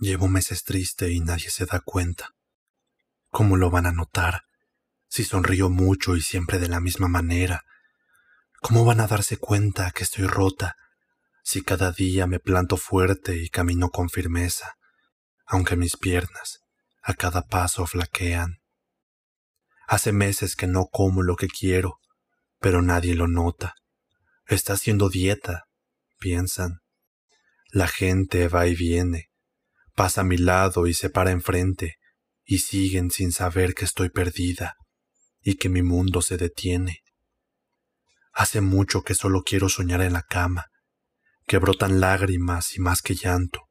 Llevo meses triste y nadie se da cuenta. ¿Cómo lo van a notar? Si sonrío mucho y siempre de la misma manera. ¿Cómo van a darse cuenta que estoy rota? Si cada día me planto fuerte y camino con firmeza, aunque mis piernas a cada paso flaquean. Hace meses que no como lo que quiero, pero nadie lo nota. Está haciendo dieta, piensan. La gente va y viene, pasa a mi lado y se para enfrente, y siguen sin saber que estoy perdida y que mi mundo se detiene. Hace mucho que solo quiero soñar en la cama, que brotan lágrimas y más que llanto,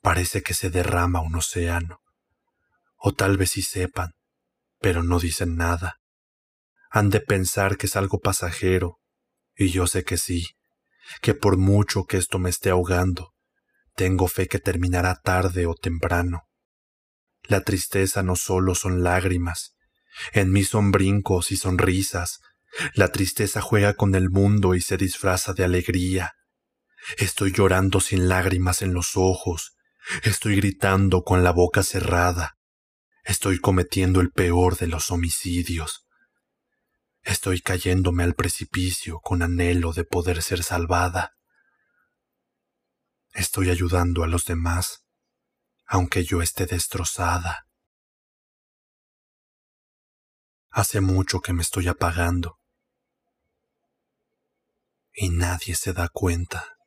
parece que se derrama un océano. O tal vez sí sepan, pero no dicen nada. Han de pensar que es algo pasajero, y yo sé que sí, que por mucho que esto me esté ahogando, tengo fe que terminará tarde o temprano. La tristeza no solo son lágrimas, en mí son brincos y sonrisas. La tristeza juega con el mundo y se disfraza de alegría. Estoy llorando sin lágrimas en los ojos, estoy gritando con la boca cerrada, estoy cometiendo el peor de los homicidios. Estoy cayéndome al precipicio con anhelo de poder ser salvada. Estoy ayudando a los demás, aunque yo esté destrozada. Hace mucho que me estoy apagando y nadie se da cuenta.